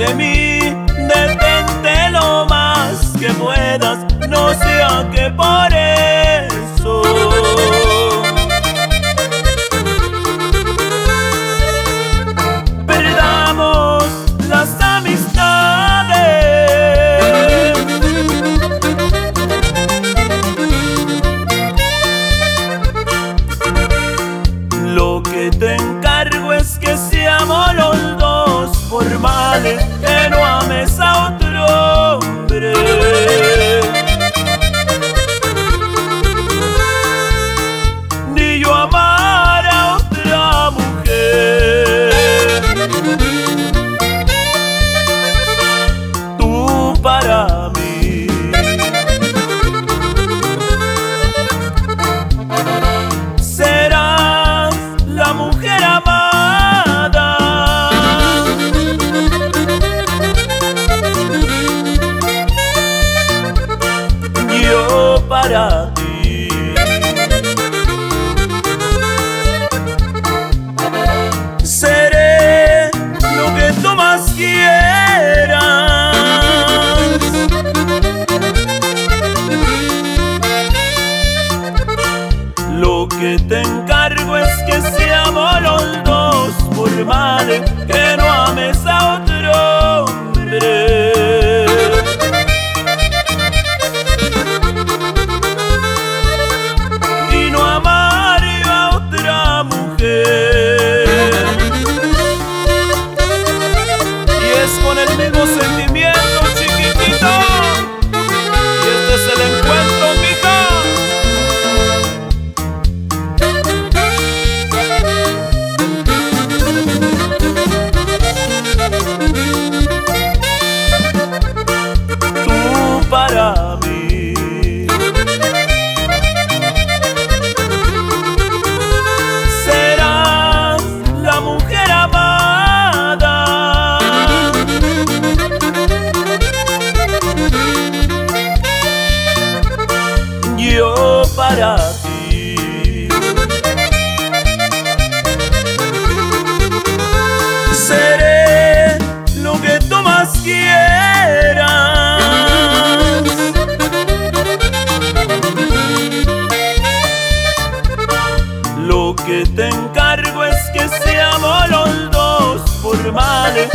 de mí, detente lo más que puedas, no sea que por eso. Perdamos las amistades. Lo que tengo normale. yo para ti. Seré lo que tú más quieras. Lo que te encargo es que seamos los dos por mal que no ames a otro. Para ti. Seré lo que tú más quieras. Lo que te encargo es que seamos los dos formales,